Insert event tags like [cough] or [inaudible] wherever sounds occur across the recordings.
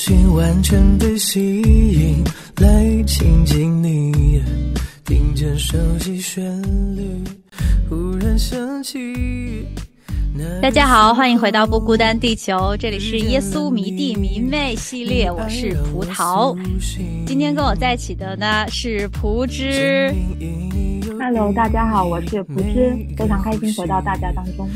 我心完全被吸引，来亲近你，听见熟悉旋律，忽然想起。大家好，欢迎回到不孤单地球，这里是耶稣迷弟迷妹系列，我是葡萄。今天跟我在一起的呢是蒲之。Hello，大家好，我是蒲之，非常开心回到大家当中。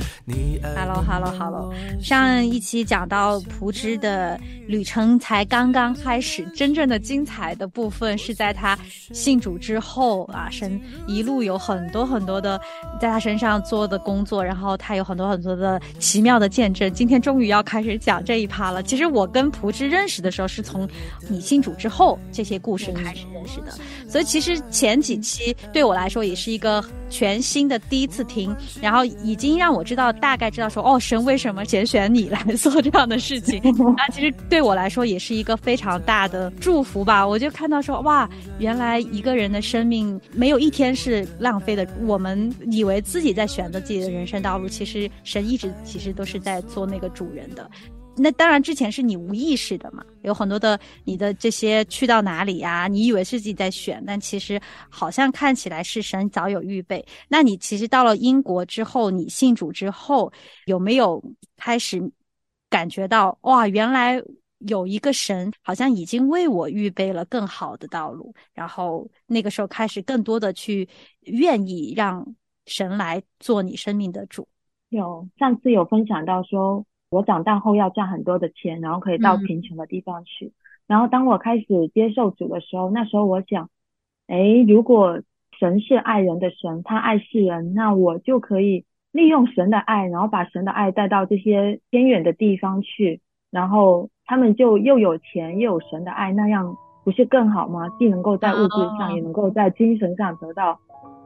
Hello，Hello，Hello。上一期讲到蒲之的旅程才刚刚开始，真正的精彩的部分是在他信主之后啊，神一路有很多很多的在他身上做的工作，然后他有很多很多的奇妙的见证。今天终于要开始讲这一趴了。其实我跟蒲之认识的时候，是从你信主之后这些故事开始认识的，所以其实前几期对我来说也。是一个全新的第一次听，然后已经让我知道大概知道说哦，神为什么拣选你来做这样的事情那？其实对我来说也是一个非常大的祝福吧。我就看到说哇，原来一个人的生命没有一天是浪费的。我们以为自己在选择自己的人生道路，其实神一直其实都是在做那个主人的。那当然，之前是你无意识的嘛，有很多的你的这些去到哪里呀？你以为是自己在选，但其实好像看起来是神早有预备。那你其实到了英国之后，你信主之后，有没有开始感觉到哇，原来有一个神好像已经为我预备了更好的道路？然后那个时候开始更多的去愿意让神来做你生命的主。有上次有分享到说。我长大后要赚很多的钱，然后可以到贫穷的地方去。然后当我开始接受主的时候，那时候我想，哎，如果神是爱人的神，他爱世人，那我就可以利用神的爱，然后把神的爱带到这些偏远的地方去，然后他们就又有钱又有神的爱，那样不是更好吗？既能够在物质上，也能够在精神上得到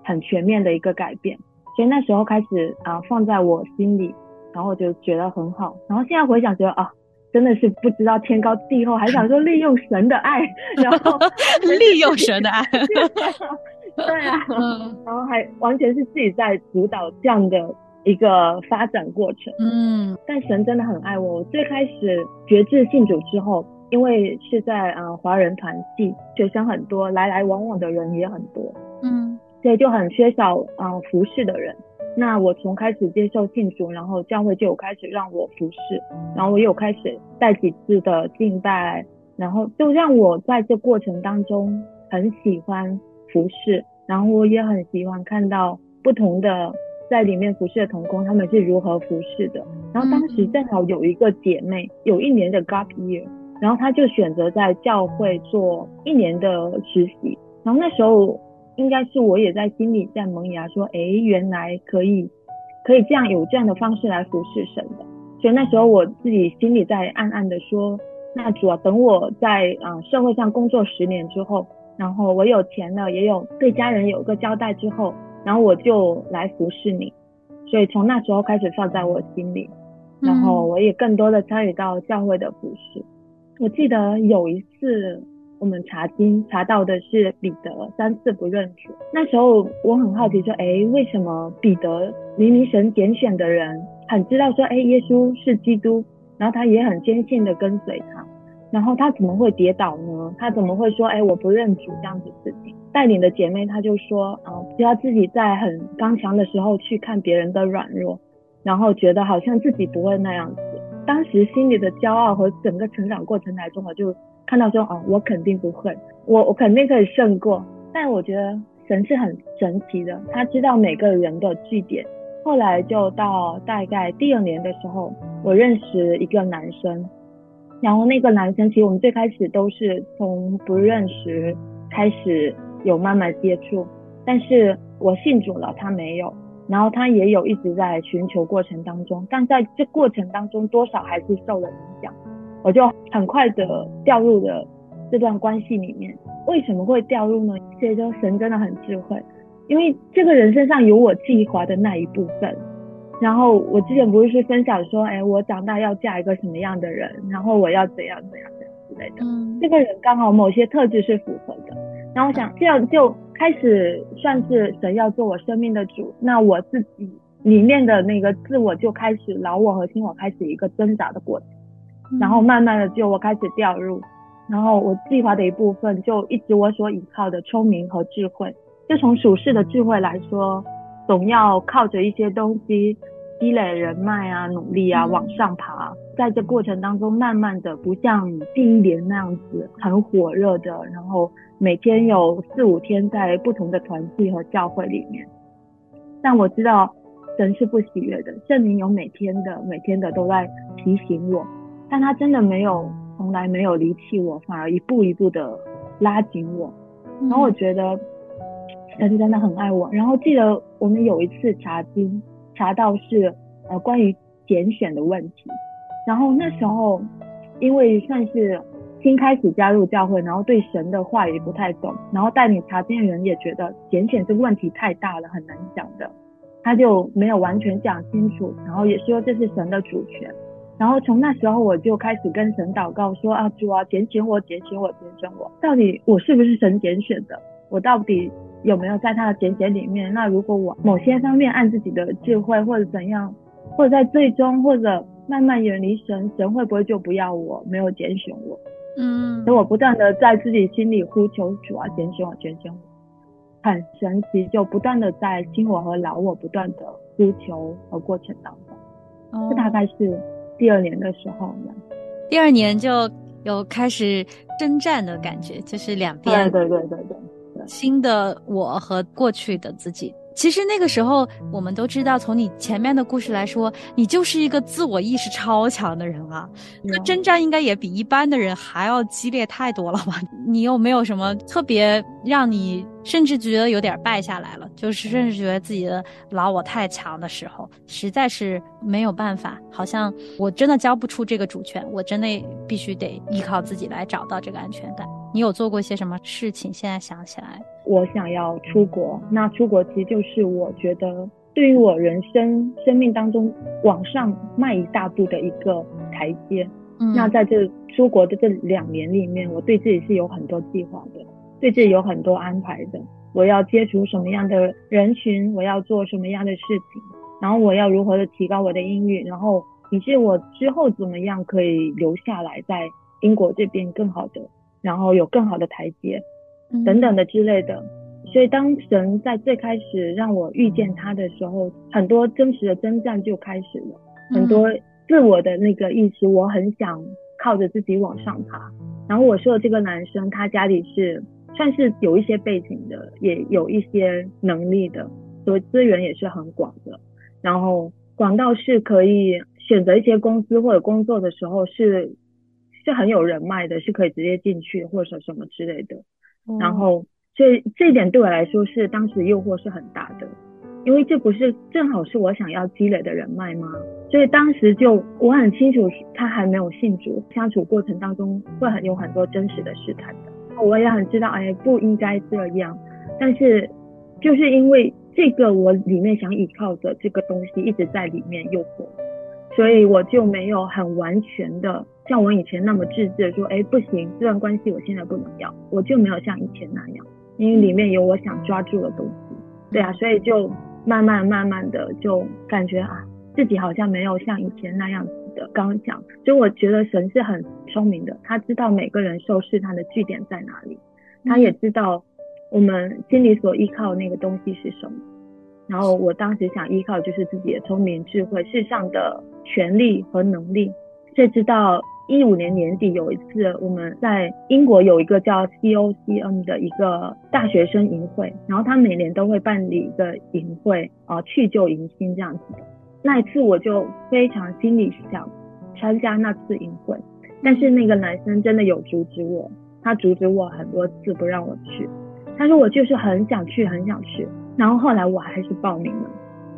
很全面的一个改变。所以那时候开始啊，放在我心里。然后我就觉得很好，然后现在回想觉得啊，真的是不知道天高地厚，还想说利用神的爱，[laughs] 然后 [laughs] 利用神的爱，[laughs] 对啊，然后还完全是自己在主导这样的一个发展过程。嗯，但神真的很爱我。我最开始觉志信主之后，因为是在呃华人团系，学生很多，来来往往的人也很多，嗯，所以就很缺少啊服侍的人。那我从开始接受信主，然后教会就有开始让我服侍，然后我有开始带几次的敬拜，然后就让我在这过程当中很喜欢服侍，然后我也很喜欢看到不同的在里面服侍的童工他们是如何服侍的。然后当时正好有一个姐妹有一年的 gap year，然后她就选择在教会做一年的实习，然后那时候。应该是我也在心里在萌芽，说，哎，原来可以，可以这样有这样的方式来服侍神的。所以那时候我自己心里在暗暗的说，那主啊等我在啊社会上工作十年之后，然后我有钱了，也有对家人有个交代之后，然后我就来服侍你。所以从那时候开始放在我心里，然后我也更多的参与到教会的服侍。我记得有一次。我们查经查到的是彼得三次不认主，那时候我很好奇说，哎，为什么彼得明明神拣选的人，很知道说，哎，耶稣是基督，然后他也很坚信的跟随他，然后他怎么会跌倒呢？他怎么会说，哎，我不认主这样子事情？带领的姐妹她就说，啊，只要自己在很刚强的时候去看别人的软弱，然后觉得好像自己不会那样子，当时心里的骄傲和整个成长过程来中，我就。看到说哦，我肯定不会，我我肯定可以胜过。但我觉得神是很神奇的，他知道每个人的据点。后来就到大概第二年的时候，我认识一个男生，然后那个男生其实我们最开始都是从不认识开始有慢慢接触，但是我信主了，他没有，然后他也有一直在寻求过程当中，但在这过程当中多少还是受了影响。我就很快的掉入了这段关系里面。为什么会掉入呢？其实就神真的很智慧，因为这个人身上有我计划的那一部分。然后我之前不是分享说，哎，我长大要嫁一个什么样的人，然后我要怎样怎样怎样之类的。嗯，这个人刚好某些特质是符合的。然后我想这样就开始算是神要做我生命的主，那我自己里面的那个自我就开始老我和新我开始一个挣扎的过程。然后慢慢的就我开始掉入，然后我计划的一部分就一直我所依靠的聪明和智慧，就从属世的智慧来说。总要靠着一些东西积累人脉啊，努力啊，往上爬。在这过程当中，慢慢的不像第一年那样子很火热的，然后每天有四五天在不同的团体和教会里面。但我知道神是不喜悦的，圣灵有每天的每天的都在提醒我，但他真的没有从来没有离弃我，反而一步一步的拉紧我。然后我觉得。他是真的很爱我。然后记得我们有一次查经，查到是呃关于拣选的问题。然后那时候因为算是新开始加入教会，然后对神的话也不太懂，然后带你查经的人也觉得拣选这个问题太大了，很难讲的，他就没有完全讲清楚。然后也说这是神的主权。然后从那时候我就开始跟神祷告说啊主啊拣选我拣选我拣选我，到底我是不是神拣选的？我到底？有没有在他的拣选里面？那如果我某些方面按自己的智慧或者怎样，或者在最终或者慢慢远离神，神会不会就不要我，没有拣选我？嗯，所以我不断的在自己心里呼求主啊，拣选我，拣选我，很神奇，就不断的在新我和老我不断的呼求和过程当中，这大概是第二年的时候呢。第二年就有开始征战的感觉，就是两边，对对对对对。新的我和过去的自己，其实那个时候我们都知道，从你前面的故事来说，你就是一个自我意识超强的人啊。那征战应该也比一般的人还要激烈太多了吧？[laughs] 你有没有什么特别让你甚至觉得有点败下来了？就是甚至觉得自己的老我太强的时候，实在是没有办法，好像我真的交不出这个主权，我真的必须得依靠自己来找到这个安全感。你有做过些什么事情？现在想起来，我想要出国。那出国其实就是我觉得对于我人生生命当中往上迈一大步的一个台阶。嗯，那在这出国的这两年里面，我对自己是有很多计划的，对自己有很多安排的。我要接触什么样的人群？我要做什么样的事情？然后我要如何的提高我的英语？然后以及我之后怎么样可以留下来在英国这边更好的？然后有更好的台阶，等等的之类的。所以当神在最开始让我遇见他的时候，很多真实的征战就开始了。很多自我的那个意识，我很想靠着自己往上爬。然后我说的这个男生，他家里是算是有一些背景的，也有一些能力的，所以资源也是很广的。然后广到是可以选择一些公司或者工作的时候是。是很有人脉的，是可以直接进去或者什么之类的。然后，所以这一点对我来说是当时诱惑是很大的，因为这不是正好是我想要积累的人脉吗？所以当时就我很清楚，他还没有信主，相处过程当中会很有很多真实的试探的。我也很知道，哎，不应该这样。但是就是因为这个，我里面想依靠的这个东西一直在里面诱惑，所以我就没有很完全的。像我以前那么自制的说，哎，不行，这段关系我现在不能要，我就没有像以前那样，因为里面有我想抓住的东西，对啊，所以就慢慢慢慢的就感觉啊，自己好像没有像以前那样子的。刚刚讲，就我觉得神是很聪明的，他知道每个人受试探的据点在哪里，他也知道我们心里所依靠的那个东西是什么。然后我当时想依靠就是自己的聪明智慧、世上的权利和能力，却知道。一五年年底有一次，我们在英国有一个叫 COCN 的一个大学生营会，然后他每年都会办理一个营会啊，去旧迎新这样子。那一次我就非常心里想参加那次营会，但是那个男生真的有阻止我，他阻止我很多次不让我去。他说我就是很想去，很想去。然后后来我还是报名了。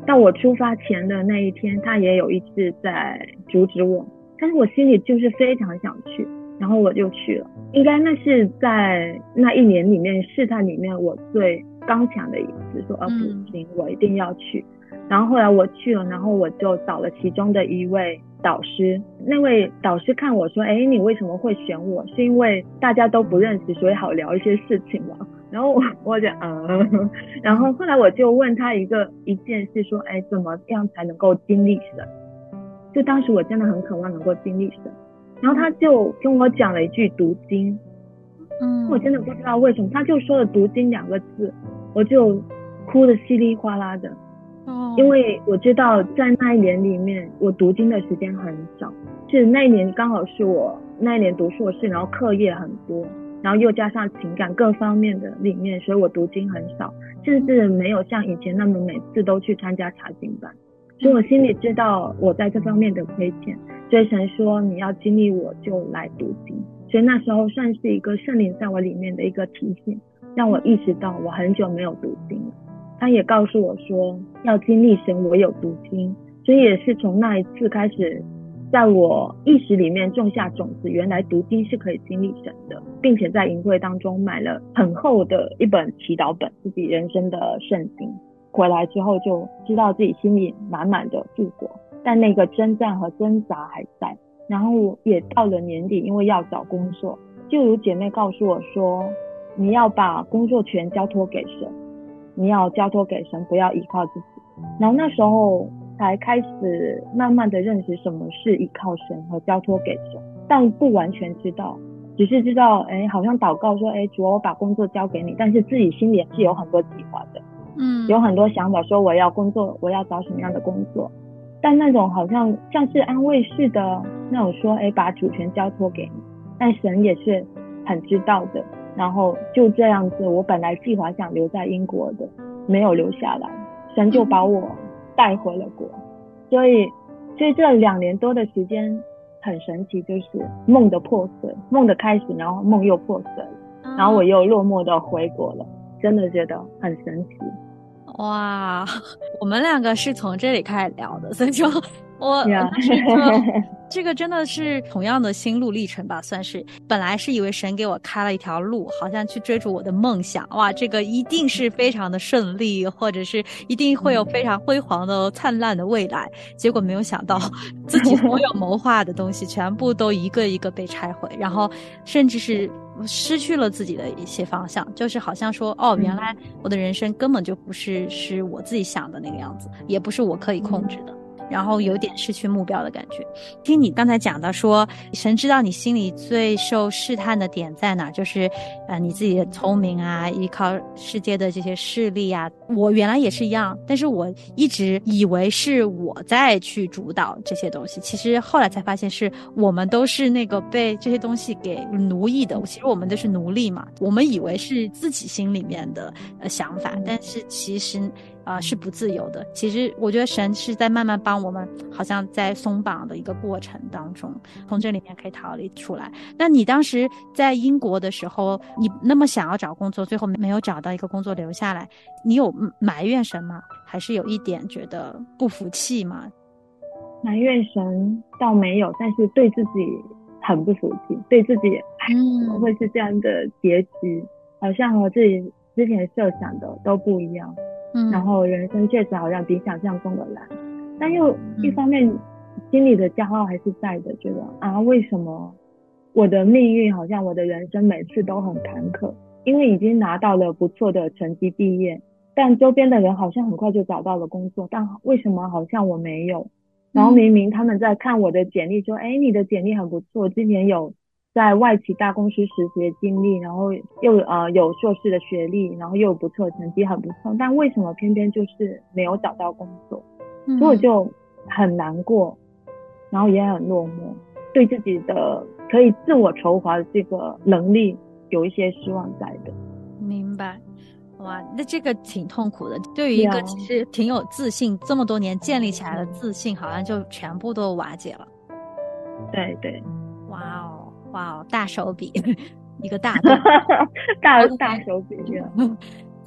到我出发前的那一天，他也有一次在阻止我。但是我心里就是非常想去，然后我就去了。应该那是在那一年里面试探里面我最刚强的一次，说啊不行，我一定要去。然后后来我去了，然后我就找了其中的一位导师。那位导师看我说：“哎，你为什么会选我？是因为大家都不认识，所以好聊一些事情嘛？”然后我我就嗯，[laughs] 然后后来我就问他一个一件事，说：“哎，怎么样才能够经历神？”就当时我真的很渴望能够经历神，然后他就跟我讲了一句读经，嗯，我真的不知道为什么，他就说了读经两个字，我就哭的稀里哗啦的，哦，因为我知道在那一年里面，我读经的时间很少，是那一年刚好是我那一年读硕士，然后课业很多，然后又加上情感各方面的里面，所以我读经很少，甚至没有像以前那么每次都去参加查经班。所以我心里知道我在这方面的亏欠，所以神说你要经历我就来读经，所以那时候算是一个圣灵在我里面的一个提醒，让我意识到我很久没有读经了。他也告诉我说要经历神，我有读经，所以也是从那一次开始，在我意识里面种下种子，原来读经是可以经历神的，并且在营会当中买了很厚的一本祈祷本，自己人生的圣经。回来之后就知道自己心里满满的复活，但那个征战和挣扎还在。然后也到了年底，因为要找工作，就有姐妹告诉我说，你要把工作权交托给神，你要交托给神，不要依靠自己。然后那时候才开始慢慢的认识什么是依靠神和交托给神，但不完全知道，只是知道，哎，好像祷告说，哎，主，我把工作交给你，但是自己心里是有很多计划的。嗯，有很多想法，说我要工作，我要找什么样的工作，但那种好像像是安慰式的那种说，哎，把主权交托给你，但神也是很知道的，然后就这样子，我本来计划想留在英国的，没有留下来，神就把我带回了国，所以，所以这两年多的时间很神奇，就是梦的破碎，梦的开始，然后梦又破碎了，然后我又落寞的回国了。真的觉得很神奇，哇！[laughs] 我们两个是从这里开始聊的，所以就，[laughs] 我 [laughs] 这个真的是同样的心路历程吧，算是。本来是以为神给我开了一条路，好像去追逐我的梦想，哇，这个一定是非常的顺利，或者是一定会有非常辉煌的、灿烂的未来。结果没有想到，自己所有谋划的东西全部都一个一个被拆毁，然后甚至是。失去了自己的一些方向，就是好像说，哦，原来我的人生根本就不是是我自己想的那个样子，也不是我可以控制的。然后有点失去目标的感觉。听你刚才讲到说，神知道你心里最受试探的点在哪，就是，呃，你自己的聪明啊，依靠世界的这些势力啊。我原来也是一样，但是我一直以为是我在去主导这些东西，其实后来才发现是我们都是那个被这些东西给奴役的。其实我们都是奴隶嘛，我们以为是自己心里面的呃想法，但是其实。啊，是不自由的。其实我觉得神是在慢慢帮我们，好像在松绑的一个过程当中，从这里面可以逃离出来。那你当时在英国的时候，你那么想要找工作，最后没有找到一个工作留下来，你有埋怨神吗？还是有一点觉得不服气吗？埋怨神倒没有，但是对自己很不服气，对自己嗯会是这样的结局，好像和自己之前设想的都不一样。嗯，然后人生确实好像比想象中的难，但又一方面心里的骄傲还是在的，觉得啊，为什么我的命运好像我的人生每次都很坎坷？因为已经拿到了不错的成绩毕业，但周边的人好像很快就找到了工作，但为什么好像我没有？然后明明他们在看我的简历，说，哎，你的简历很不错，今年有。在外企大公司实习的经历，然后又呃有硕士的学历，然后又有不错的成绩，很不错。但为什么偏偏就是没有找到工作？所以我就很难过，然后也很落寞，对自己的可以自我筹划的这个能力有一些失望在的。明白，哇，那这个挺痛苦的。对于一个其实挺有自信，这么多年建立起来的自信，好像就全部都瓦解了。对对，哇哦。哇，大手笔，一个大 [laughs] 大大手笔，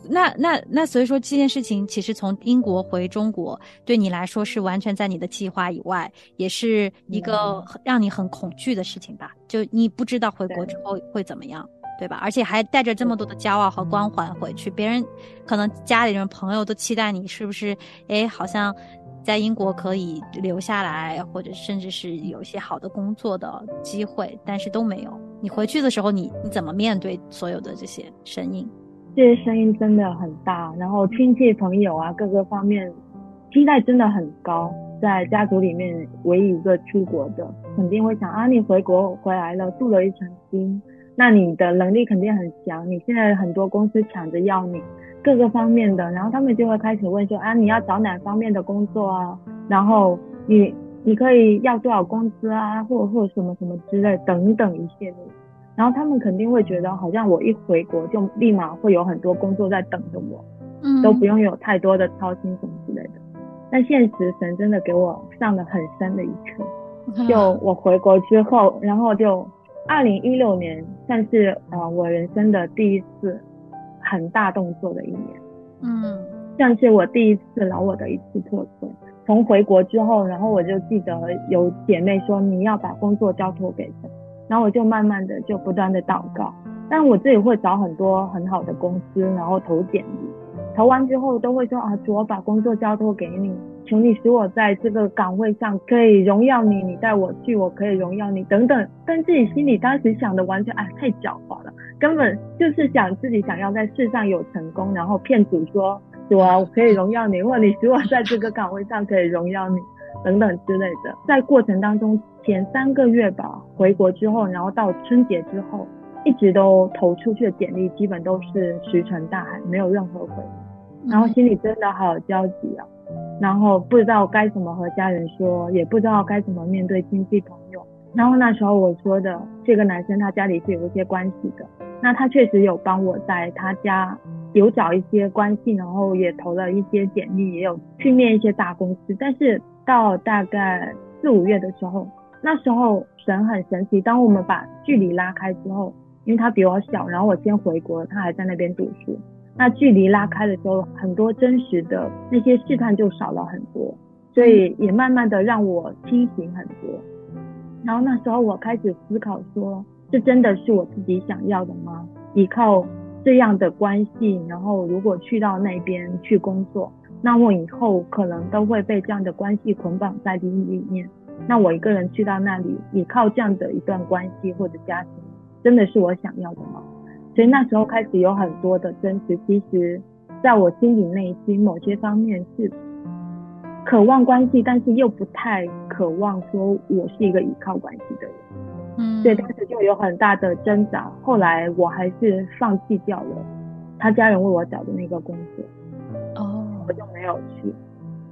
那那那，所以说这件事情其实从英国回中国，对你来说是完全在你的计划以外，也是一个让你很恐惧的事情吧？就你不知道回国之后会怎么样，对吧？而且还带着这么多的骄傲和光环回去，别人可能家里人朋友都期待你是不是？哎，好像在英国可以留下来，或者甚至是有一些好的工作的机会，但是都没有。你回去的时候，你你怎么面对所有的这些声音？这些声音真的很大，然后亲戚朋友啊，各个方面期待真的很高。在家族里面，唯一一个出国的，肯定会想啊，你回国回来了，镀了一层金，那你的能力肯定很强。你现在很多公司抢着要你，各个方面的，然后他们就会开始问说啊，你要找哪方面的工作啊？然后你你可以要多少工资啊，或或什么什么之类等等一系列。然后他们肯定会觉得，好像我一回国就立马会有很多工作在等着我，嗯，都不用有太多的操心什么之类的。但现实神真的给我上了很深的一课，[laughs] 就我回国之后，然后就二零一六年算是呃我人生的第一次很大动作的一年，嗯，像是我第一次老我的一次破碎。从回国之后，然后我就记得有姐妹说你要把工作交托给谁。然后我就慢慢的就不断的祷告，但我自己会找很多很好的公司，然后投简历，投完之后都会说啊，主我把工作交托给你，求你使我在这个岗位上可以荣耀你，你带我去，我可以荣耀你等等。但自己心里当时想的完全啊太狡猾了，根本就是想自己想要在世上有成功，然后骗主说主啊我可以荣耀你，或你使我在这个岗位上可以荣耀你。等等之类的，在过程当中前三个月吧，回国之后，然后到春节之后，一直都投出去的简历基本都是石沉大海，没有任何回应，然后心里真的好焦急啊，然后不知道该怎么和家人说，也不知道该怎么面对亲戚朋友。然后那时候我说的这个男生，他家里是有一些关系的，那他确实有帮我在他家有找一些关系，然后也投了一些简历，也有去面一些大公司，但是。到大概四五月的时候，那时候神很神奇。当我们把距离拉开之后，因为他比我小，然后我先回国，他还在那边读书。那距离拉开的时候，很多真实的那些试探就少了很多，所以也慢慢的让我清醒很多。然后那时候我开始思考说，这真的是我自己想要的吗？依靠这样的关系，然后如果去到那边去工作。那我以后可能都会被这样的关系捆绑在里面。那我一个人去到那里，依靠这样的一段关系或者家庭，真的是我想要的吗？所以那时候开始有很多的争执。其实，在我心里内心某些方面是渴望关系，但是又不太渴望说我是一个依靠关系的人。嗯，所以当时就有很大的挣扎。后来我还是放弃掉了他家人为我找的那个工作。哦我就没有去，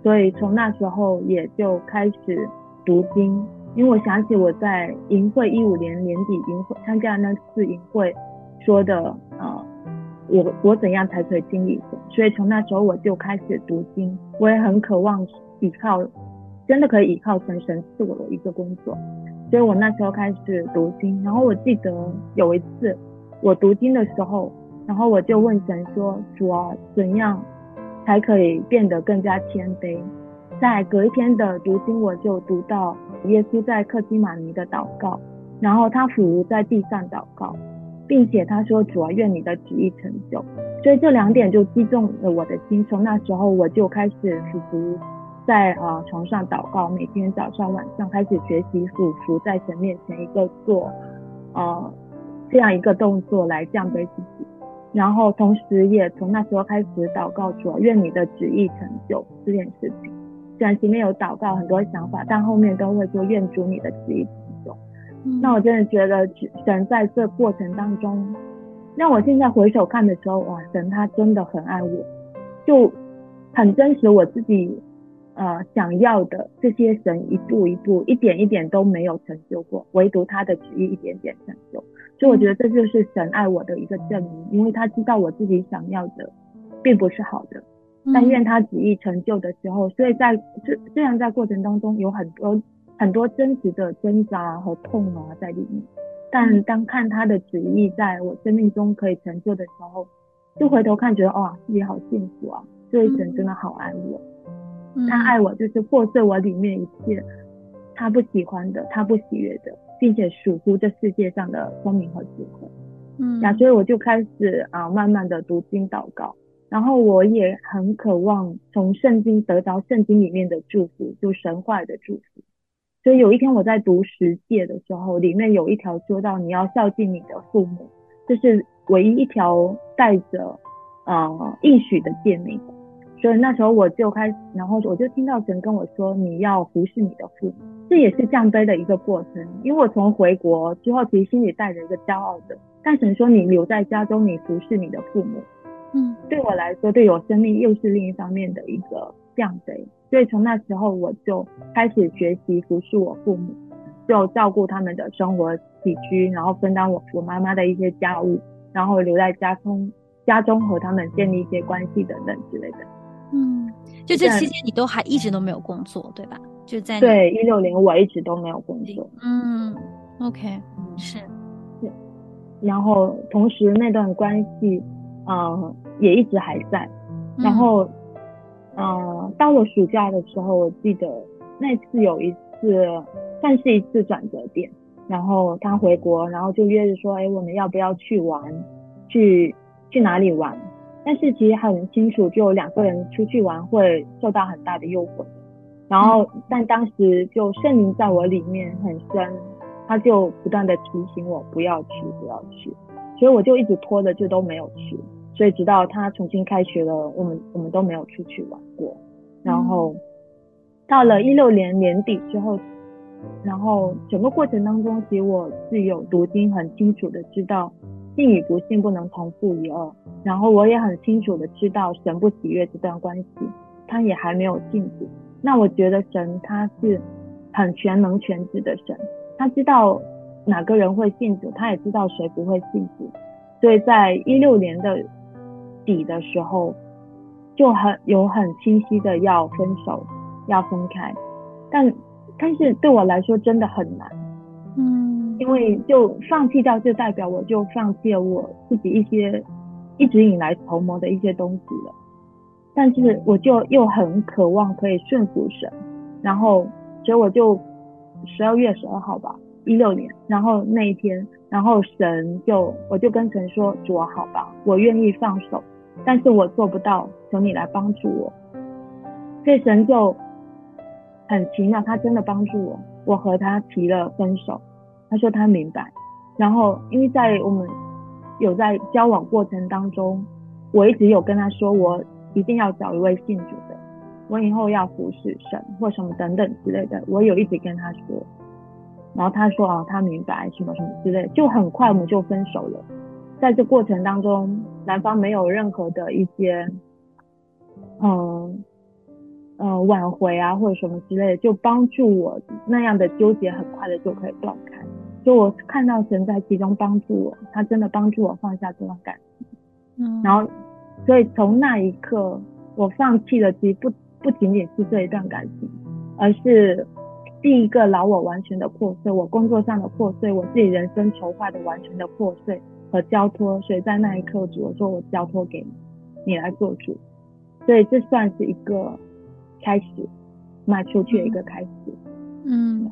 所以从那时候也就开始读经，因为我想起我在银会一五年年底银会参加那次银会说的，呃，我我怎样才可以经历神？所以从那时候我就开始读经，我也很渴望依靠，真的可以依靠神，神赐我的一个工作，所以我那时候开始读经。然后我记得有一次我读经的时候，然后我就问神说：主啊，怎样？才可以变得更加谦卑。在隔一天的读经，我就读到耶稣在克西玛尼的祷告，然后他俯伏在地上祷告，并且他说：“主啊，愿你的旨意成就。”所以这两点就击中了我的心。从那时候我就开始俯伏在呃床上祷告，每天早上晚上开始学习俯伏在神面前一个做呃这样一个动作来降卑自己。然后同时也从那时候开始祷告说，愿你的旨意成就这件事情。虽然前面有祷告很多想法，但后面都会说愿主你的旨意成就。那我真的觉得神在这过程当中，让我现在回首看的时候，哇，神他真的很爱我，就很真实我自己呃想要的这些神一步一步一点一点都没有成就过，唯独他的旨意一点点成就。所以我觉得这就是神爱我的一个证明，因为他知道我自己想要的并不是好的，但愿他旨意成就的时候，所以在这虽然在过程当中有很多很多真实的挣扎和痛啊在里面，但当看他的旨意在我生命中可以成就的时候，就回头看，觉得哇，自己好幸福啊！这一神真的好爱我，他爱我就是破碎我里面一切他不喜欢的、他不喜悦的，并且属乎这世界上的聪明和智慧。嗯，那所以我就开始啊，慢慢的读经祷告，然后我也很渴望从圣经得到圣经里面的祝福，就神话的祝福。所以有一天我在读十诫的时候，里面有一条说到你要孝敬你的父母，这是唯一一条带着呃应许的诫命。所以那时候我就开始，然后我就听到神跟我说你要服侍你的父母，这也是降杯的一个过程。因为我从回国之后，其实心里带着一个骄傲的，但神说你留在家中，你服侍你的父母，嗯，对我来说，对我生命又是另一方面的一个降杯。所以从那时候我就开始学习服侍我父母，就照顾他们的生活起居，然后分担我我妈妈的一些家务，然后留在家中家中和他们建立一些关系等等之类的。嗯，就这期间你都还一直都没有工作，对吧？就在对一六年我一直都没有工作。嗯，OK，是，是，然后同时那段关系，嗯，也一直还在，然后。嗯，到了暑假的时候，我记得那次有一次算是一次转折点。然后他回国，然后就约着说：“哎，我们要不要去玩？去去哪里玩？”但是其实很清楚，就两个人出去玩会受到很大的诱惑。然后，但当时就圣灵在我里面很深，他就不断的提醒我不要去，不要去。所以我就一直拖着，就都没有去。所以直到他重新开学了，我们我们都没有出去玩过。然后到了一六年年底之后，然后整个过程当中，其实我是有读经，很清楚的知道信与不信不能同负一二。然后我也很清楚的知道神不喜悦这段关系，他也还没有信主。那我觉得神他是很全能全知的神，他知道哪个人会信主，他也知道谁不会信主。所以在一六年的。底的时候就很有很清晰的要分手，要分开，但但是对我来说真的很难，因为就放弃掉就代表我就放弃了我自己一些一直以来筹谋的一些东西了，但是我就又很渴望可以顺服神，然后所以我就十二月十二号吧，一六年，然后那一天，然后神就我就跟神说主啊好吧，我愿意放手。但是我做不到，求你来帮助我。所以神就很奇妙，他真的帮助我。我和他提了分手，他说他明白。然后因为在我们有在交往过程当中，我一直有跟他说，我一定要找一位信主的，我以后要服侍神或什么等等之类的，我有一直跟他说。然后他说啊，他明白什么什么之类，就很快我们就分手了。在这过程当中，男方没有任何的一些，嗯，呃，挽回啊或者什么之类的，就帮助我那样的纠结很快的就可以断开。就我看到神在其中帮助我，他真的帮助我放下这段感情。嗯，然后，所以从那一刻，我放弃了，其实不不仅仅是这一段感情，而是第一个老我完全的破碎，我工作上的破碎，我自己人生筹划的完全的破碎。和交托，所以在那一刻，主我说：“我交托给你，你来做主。”所以这算是一个开始，迈出去的一个开始。嗯，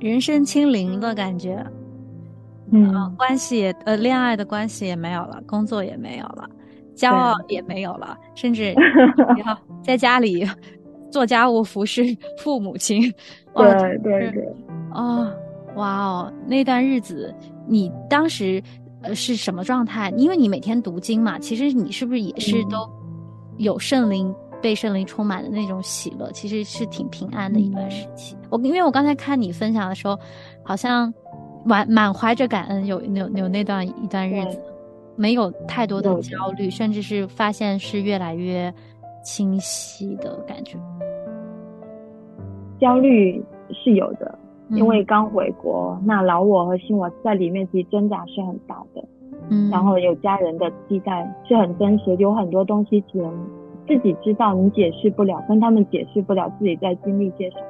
人生清零的感觉。嗯，关系呃，恋爱的关系也没有了，工作也没有了，骄傲也没有了，甚至要在家里 [laughs] 做家务、服侍 [laughs] 父母亲。[laughs] 对对对。哦，哇哦，那段日子，你当时。呃，是什么状态？因为你每天读经嘛，其实你是不是也是都有圣灵被圣灵充满的那种喜乐？其实是挺平安的一段时期。我因为我刚才看你分享的时候，好像满满怀着感恩，有有有那段一段日子，没有太多的焦虑，甚至是发现是越来越清晰的感觉。焦虑是有的。因为刚回国，那老我和新我在里面其实挣扎是很大的，嗯，然后有家人的期待是很真实，有很多东西只能自己知道，你解释不了，跟他们解释不了自己在经历些什么，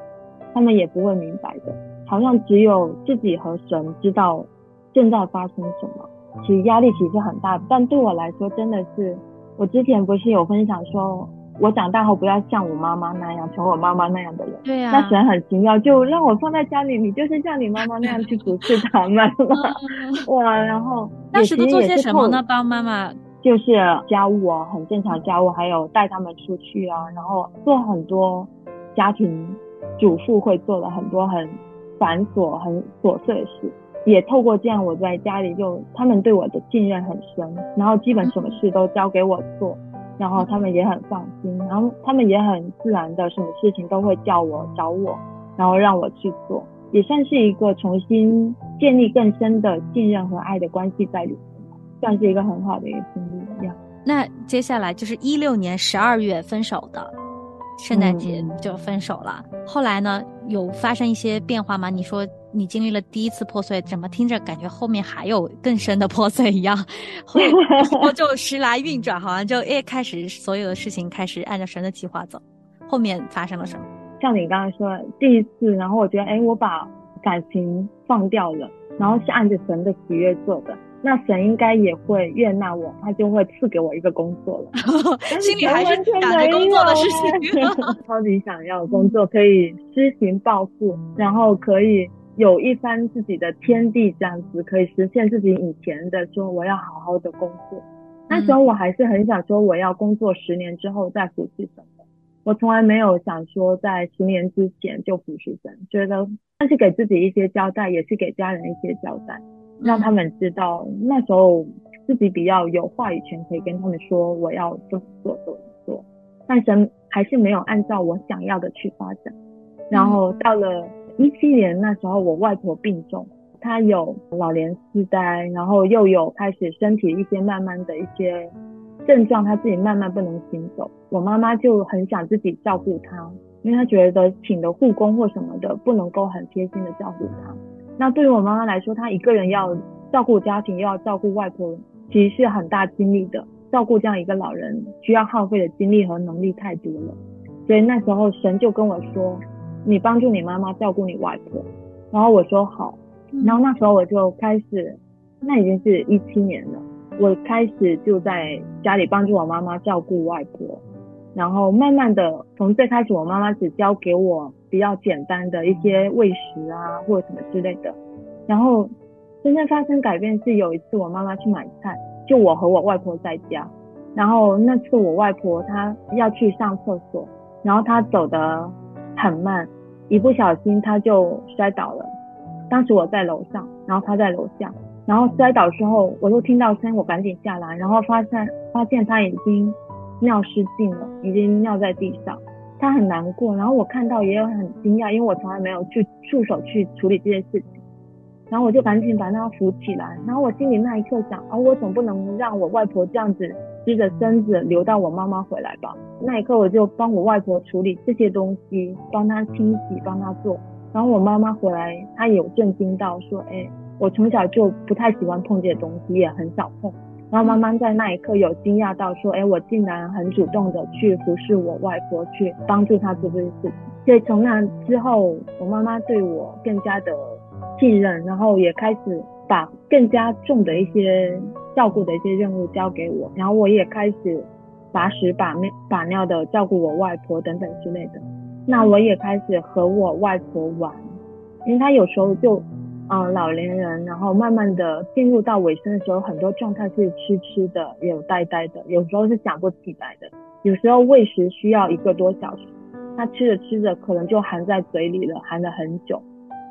他们也不会明白的，好像只有自己和神知道正在发生什么，其实压力其实很大。但对我来说，真的是我之前不是有分享说，我长大后不要像我妈妈那样，成为我妈妈那样的人。对呀。那神很奇妙，就让我放在家里，你就是像你妈妈那样去服侍他们了。[laughs] [laughs] 哇，然后那时都做些什么呢？帮妈妈。就是家务啊，很正常家务，还有带他们出去啊，然后做很多家庭主妇会做的很多很繁琐、很琐碎的事。也透过这样，我在家里就他们对我的信任很深，然后基本什么事都交给我做，然后他们也很放心，然后他们也很自然的，什么事情都会叫我找我，然后让我去做，也算是一个重新建立更深的信任和爱的关系在里面。算是一个很好的一个经历。那接下来就是一六年十二月分手的，圣诞节就分手了。后来呢，有发生一些变化吗？你说你经历了第一次破碎，怎么听着感觉后面还有更深的破碎一样？[laughs] 后后就时来运转，好像就诶开始所有的事情开始按照神的计划走。后面发生了什么？像你刚才说第一次，然后我觉得哎，我把感情放掉了，然后是按着神的喜悦做的。那神应该也会悦纳我，他就会赐给我一个工作了。[laughs] 心里还是想着工作的事情，[laughs] 超级想要工作，可以施行抱负，然后可以有一番自己的天地，这样子可以实现自己以前的说我要好好的工作。那时候我还是很想说我要工作十年之后再服侍神的，我从来没有想说在十年之前就服侍神，觉得那是给自己一些交代，也是给家人一些交代。让他们知道那时候自己比较有话语权，可以跟他们说我要这么做这么做，但是还是没有按照我想要的去发展。然后到了一七年那时候，我外婆病重，她有老年痴呆，然后又有开始身体一些慢慢的一些症状，她自己慢慢不能行走。我妈妈就很想自己照顾她，因为她觉得请的护工或什么的不能够很贴心的照顾她。那对于我妈妈来说，她一个人要照顾家庭，又要照顾外婆，其实是很大精力的。照顾这样一个老人，需要耗费的精力和能力太多了。所以那时候神就跟我说：“你帮助你妈妈照顾你外婆。”然后我说好。然后那时候我就开始，那已经是一七年了，我开始就在家里帮助我妈妈照顾外婆。然后慢慢的，从最开始我妈妈只教给我。比较简单的一些喂食啊，或者什么之类的。然后真正发生改变是有一次我妈妈去买菜，就我和我外婆在家。然后那次我外婆她要去上厕所，然后她走得很慢，一不小心她就摔倒了。当时我在楼上，然后她在楼下。然后摔倒之后，我就听到声，我赶紧下来，然后发现发现她已经尿失禁了，已经尿在地上。他很难过，然后我看到也有很惊讶，因为我从来没有去触手去处理这些事情，然后我就赶紧把他扶起来，然后我心里那一刻想，啊，我总不能让我外婆这样子支着身子留到我妈妈回来吧？那一刻我就帮我外婆处理这些东西，帮她清洗，帮她做，然后我妈妈回来，她有震惊到说，哎，我从小就不太喜欢碰这些东西，也很少碰。然后妈妈在那一刻有惊讶到说：“哎，我竟然很主动的去服侍我外婆，去帮助她做这些事情。”所以从那之后，我妈妈对我更加的信任，然后也开始把更加重的一些照顾的一些任务交给我，然后我也开始把屎把尿把尿的照顾我外婆等等之类的。那我也开始和我外婆玩，因为她有时候就。嗯，老年人，然后慢慢的进入到尾声的时候，很多状态是痴痴的，有呆呆的，有时候是想不起来的，有时候喂食需要一个多小时，他吃着吃着可能就含在嘴里了，含了很久，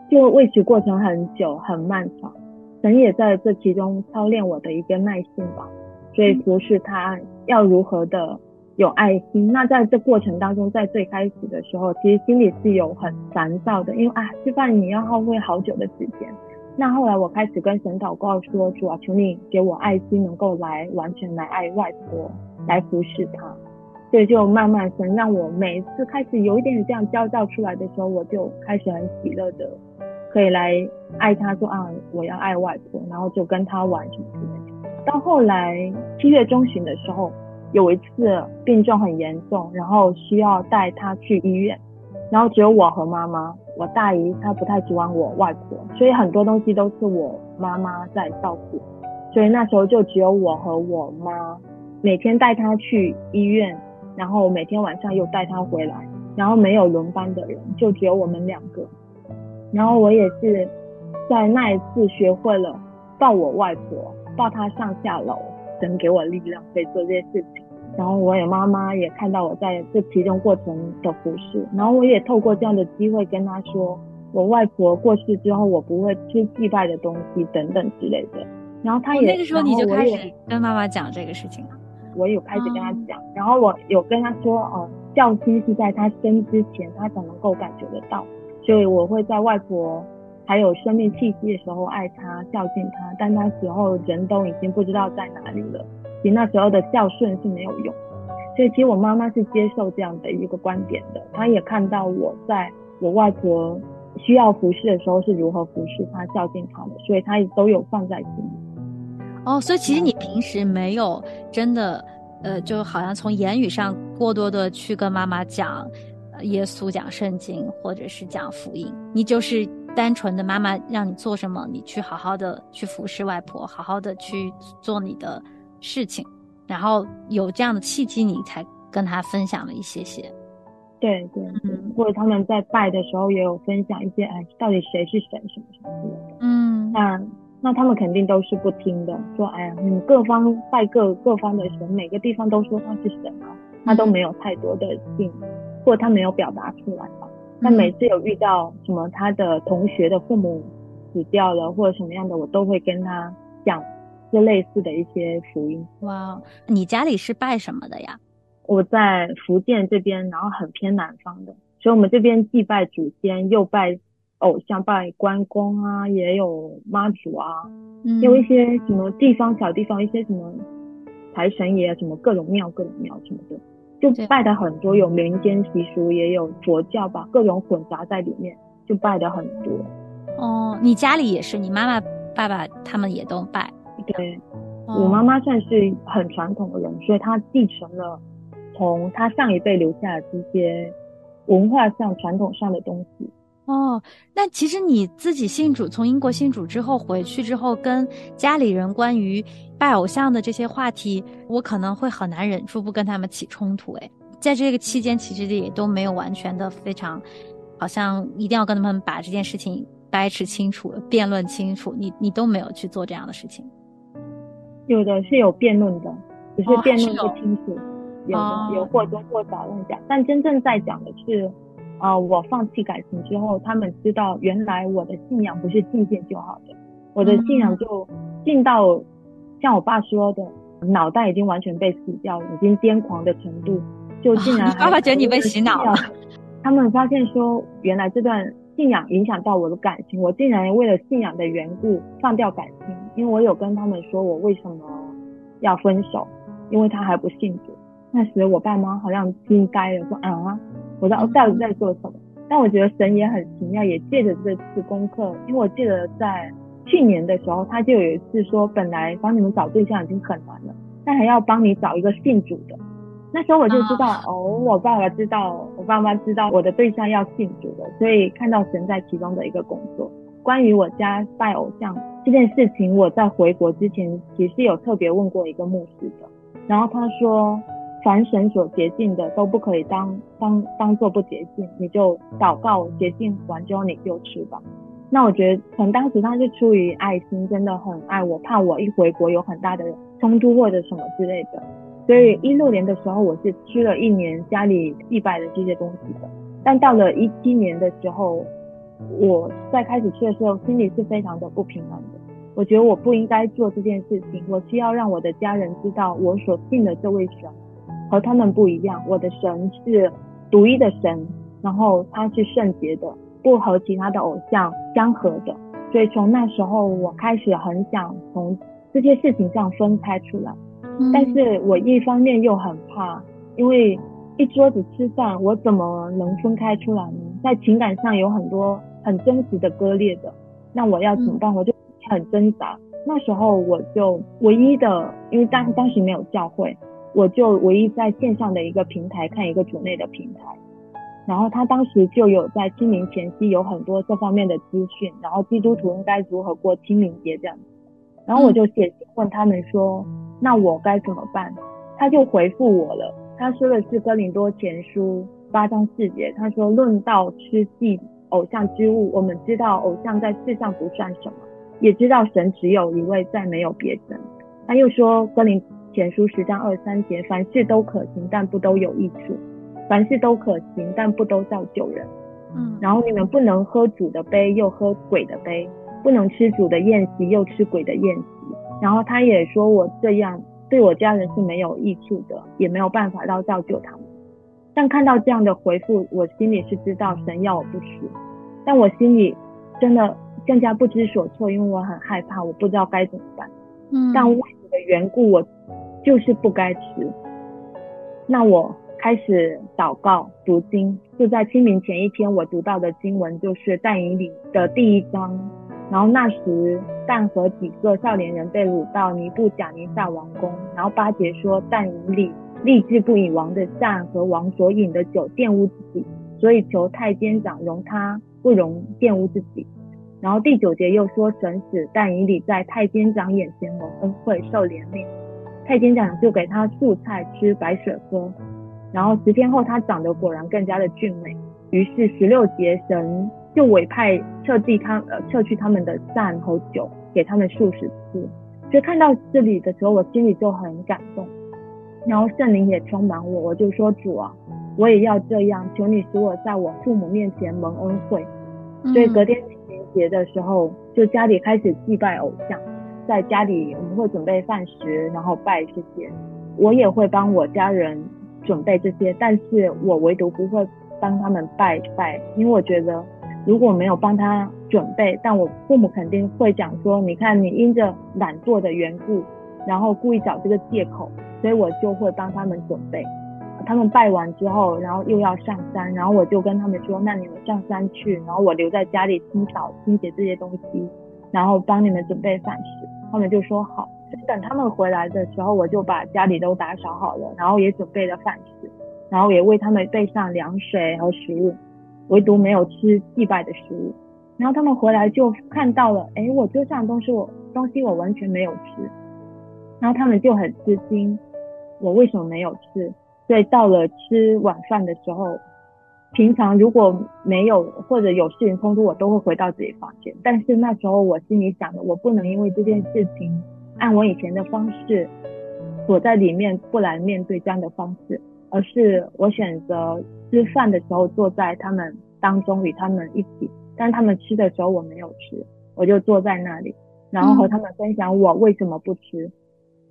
就喂食过程很久很漫长，神也在这其中操练我的一个耐性吧，所以服侍他要如何的。有爱心，那在这过程当中，在最开始的时候，其实心里是有很烦躁的，因为啊，吃饭你要耗费好久的时间。那后来我开始跟神祷告说，主啊，求你给我爱心，能够来完全来爱外婆，来服侍她。所以就慢慢神让我每一次开始有一点点这样焦躁出来的时候，我就开始很喜乐的，可以来爱她，说啊，我要爱外婆，然后就跟她玩什么之类的。到后来七月中旬的时候。有一次病重很严重，然后需要带他去医院，然后只有我和妈妈，我大姨她不太喜欢我外婆，所以很多东西都是我妈妈在照顾。所以那时候就只有我和我妈，每天带他去医院，然后每天晚上又带他回来，然后没有轮班的人，就只有我们两个。然后我也是在那一次学会了抱我外婆，抱她上下楼，能给我力量可以做这些事情。然后我也妈妈也看到我在这其中过程的服侍，然后我也透过这样的机会跟她说，我外婆过世之后，我不会吃祭拜的东西等等之类的。然后她也那个时候你就开始跟妈妈讲这个事情了。我有开始跟她讲，然后我有跟她说，哦，孝心是在她生之前，她才能够感觉得到。所以我会在外婆还有生命气息的时候爱她、孝敬她，但那时候人都已经不知道在哪里了。其实那时候的孝顺是没有用，所以其实我妈妈是接受这样的一个观点的。她也看到我在我外婆需要服侍的时候是如何服侍她、孝敬她的，所以她也都有放在心里。哦，所以其实你平时没有真的，呃，就好像从言语上过多的去跟妈妈讲。耶稣讲圣经，或者是讲福音，你就是单纯的妈妈让你做什么，你去好好的去服侍外婆，好好的去做你的事情，然后有这样的契机，你才跟他分享了一些些。对对，嗯，或者他们在拜的时候也有分享一些，哎，到底谁是神什么什么的。嗯，那那他们肯定都是不听的，说，哎呀，你各方拜各各方的神，每个地方都说他是神啊，他都没有太多的信。或者他没有表达出来吧，但每次有遇到什么他的同学的父母死掉了或者什么样的，我都会跟他讲这类似的一些福音。哇，你家里是拜什么的呀？我在福建这边，然后很偏南方的，所以我们这边既拜祖先，又拜偶像，拜关公啊，也有妈祖啊，嗯有一些什么地方小地方，一些什么财神爷，什么各种庙，各种庙什么的。就拜的很多，有民间习俗，也有佛教吧，各种混杂在里面，就拜的很多。哦，你家里也是，你妈妈、爸爸他们也都拜。对，我妈妈算是很传统的人，所以她继承了从她上一辈留下的这些文化上、传统上的东西。哦，那其实你自己信主，从英国信主之后回去之后，跟家里人关于拜偶像的这些话题，我可能会很难忍住不跟他们起冲突。哎，在这个期间，其实也都没有完全的非常，好像一定要跟他们把这件事情掰扯清楚、辩论清楚。你你都没有去做这样的事情。有的是有辩论的，只是辩论不清楚，有有或多或少在讲，但真正在讲的是。啊！我放弃感情之后，他们知道原来我的信仰不是信念就好的，我的信仰就进到像我爸说的，脑袋已经完全被洗掉，已经癫狂的程度，就竟然 [laughs] 爸爸觉得你被洗脑了。他们发现说，原来这段信仰影响到我的感情，我竟然为了信仰的缘故放掉感情，因为我有跟他们说我为什么要分手，因为他还不信主。那时我爸妈好像惊呆了，说啊。我知道到底在做什么，但我觉得神也很奇妙，也借着这次功课，因为我记得在去年的时候，他就有一次说，本来帮你们找对象已经很难了，但还要帮你找一个信主的。那时候我就知道，哦，我爸爸知道，我爸妈知道我的对象要信主的，所以看到神在其中的一个工作。关于我家拜偶像这件事情，我在回国之前其实有特别问过一个牧师的，然后他说。凡神所洁净的都不可以当当当做不洁净，你就祷告洁净完之后你就吃吧。那我觉得可能当时他是出于爱心，真的很爱我，怕我一回国有很大的冲突或者什么之类的。所以一六年的时候我是吃了一年家里祭拜的这些东西的。但到了一七年的时候，我在开始去的时候，心里是非常的不平衡的。我觉得我不应该做这件事情，我需要让我的家人知道我所信的这位神。和他们不一样，我的神是独一的神，然后他是圣洁的，不和其他的偶像相合的。所以从那时候，我开始很想从这些事情上分开出来。但是我一方面又很怕，因为一桌子吃饭，我怎么能分开出来呢？在情感上有很多很真实的割裂的，那我要怎么办？我就很挣扎。那时候我就唯一的，因为当当时没有教会。我就唯一在线上的一个平台看一个主内的平台，然后他当时就有在清明前夕有很多这方面的资讯，然后基督徒应该如何过清明节这样子，然后我就写信问他们说，那我该怎么办？他就回复我了，他说的是哥林多前书八章四节，他说论到吃祭偶像之物，我们知道偶像在世上不算什么，也知道神只有一位，再没有别神。他又说哥林前书十章二三节，凡事都可行，但不都有益处；凡事都可行，但不都造就人。嗯，然后你们不能喝主的杯，又喝鬼的杯；不能吃主的宴席，又吃鬼的宴席。然后他也说我这样对我家人是没有益处的，也没有办法到造就他们。但看到这样的回复，我心里是知道神要我不吃，但我心里真的更加不知所措，因为我很害怕，我不知道该怎么办。嗯，但为你的缘故，我就是不该吃。那我。开始祷告读经，就在清明前一天，我读到的经文就是但以理的第一章。然后那时但和几个少年人被掳到尼布甲尼撒王宫。然后巴结说但以理立志不以王的膳和王所饮的酒玷污自己，所以求太监长容他不容玷污自己。然后第九节又说神使但以礼在太监长眼前蒙恩惠受怜悯，太监长就给他素菜吃白水喝。然后十天后，他长得果然更加的俊美。于是十六节神就委派撤地他呃撤去他们的膳和酒，给他们数十次。所以看到这里的时候，我心里就很感动。然后圣灵也充满我，我就说主啊，我也要这样，求你使我在我父母面前蒙恩惠。所以隔天清明节的时候，就家里开始祭拜偶像，在家里我们会准备饭食，然后拜这些。我也会帮我家人。准备这些，但是我唯独不会帮他们拜拜，因为我觉得如果没有帮他准备，但我父母肯定会讲说，你看你因着懒惰的缘故，然后故意找这个借口，所以我就会帮他们准备。他们拜完之后，然后又要上山，然后我就跟他们说，那你们上山去，然后我留在家里清扫清洁这些东西，然后帮你们准备饭食。他们就说好。等他们回来的时候，我就把家里都打扫好了，然后也准备了饭食，然后也为他们备上凉水和食物，唯独没有吃祭拜的食物。然后他们回来就看到了，哎，我桌上东西我东西我完全没有吃，然后他们就很吃惊，我为什么没有吃？所以到了吃晚饭的时候，平常如果没有或者有事情冲突，我都会回到自己房间。但是那时候我心里想的，我不能因为这件事情。按我以前的方式躲在里面，不来面对这样的方式，而是我选择吃饭的时候坐在他们当中与他们一起，但他们吃的时候我没有吃，我就坐在那里，然后和他们分享我为什么不吃。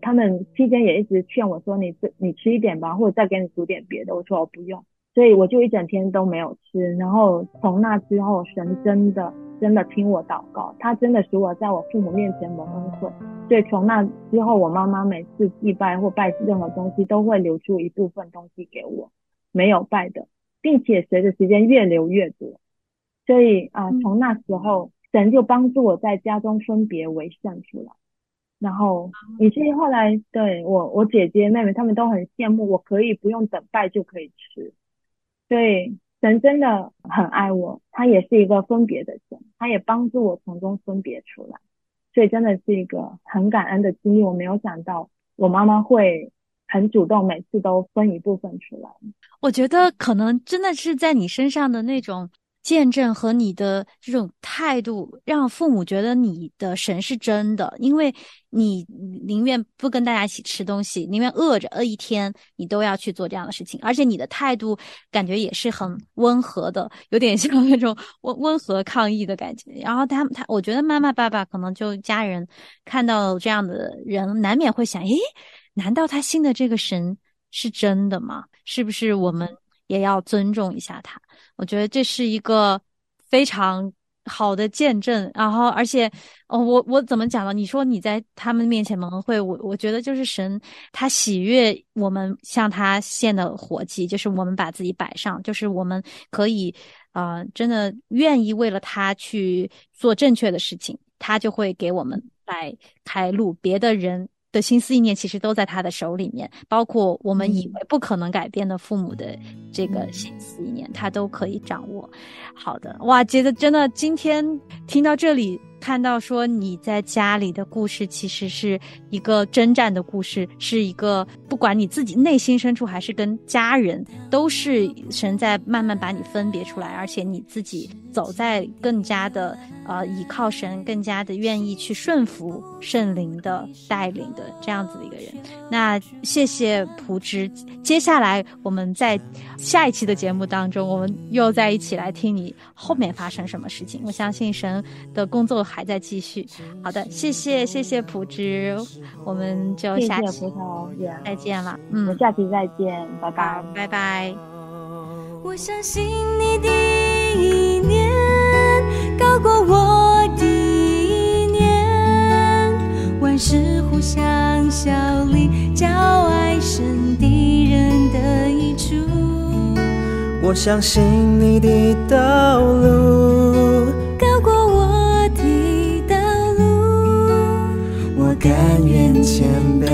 他们期间也一直劝我说：“你吃你吃一点吧，或者再给你煮点别的。”我说：“我不用。”所以我就一整天都没有吃。然后从那之后，神真的。真的听我祷告，他真的使我在我父母面前蒙恩惠。所以从那之后，我妈妈每次祭拜或拜任何东西，都会留出一部分东西给我，没有拜的，并且随着时间越留越多。所以啊，从那时候，神就帮助我在家中分别为圣出来。然后，以至于后来，对我我姐姐妹妹他们都很羡慕，我可以不用等待就可以吃。对。神真的很爱我，他也是一个分别的神，他也帮助我从中分别出来，所以真的是一个很感恩的经历。我没有想到我妈妈会很主动，每次都分一部分出来。我觉得可能真的是在你身上的那种。见证和你的这种态度，让父母觉得你的神是真的，因为你宁愿不跟大家一起吃东西，宁愿饿着饿一天，你都要去做这样的事情。而且你的态度感觉也是很温和的，有点像那种温温和抗议的感觉。然后他他，我觉得妈妈爸爸可能就家人看到这样的人，难免会想：诶，难道他信的这个神是真的吗？是不是我们也要尊重一下他？我觉得这是一个非常好的见证，然后而且，哦，我我怎么讲呢？你说你在他们面前蒙恩惠，我我觉得就是神他喜悦我们向他献的活祭，就是我们把自己摆上，就是我们可以啊，真的愿意为了他去做正确的事情，他就会给我们来开路，别的人。的心思意念其实都在他的手里面，包括我们以为不可能改变的父母的这个心思意念，他都可以掌握。好的，哇，觉得真的今天听到这里，看到说你在家里的故事，其实是一个征战的故事，是一个不管你自己内心深处还是跟家人，都是神在慢慢把你分别出来，而且你自己走在更加的呃依靠神，更加的愿意去顺服圣灵的带领的这样子的一个人。那谢谢蒲之，接下来我们在下一期的节目当中，我们又在一起来听你后面发生什么事情。我相信神的工作。还在继续，好的，谢谢谢谢普之，我们就下期再见了，嗯，下期再见，拜拜拜拜。我相信你的一念高过我的一念，万事互相效力，叫爱生敌人的益处。我相信你的道路。谦卑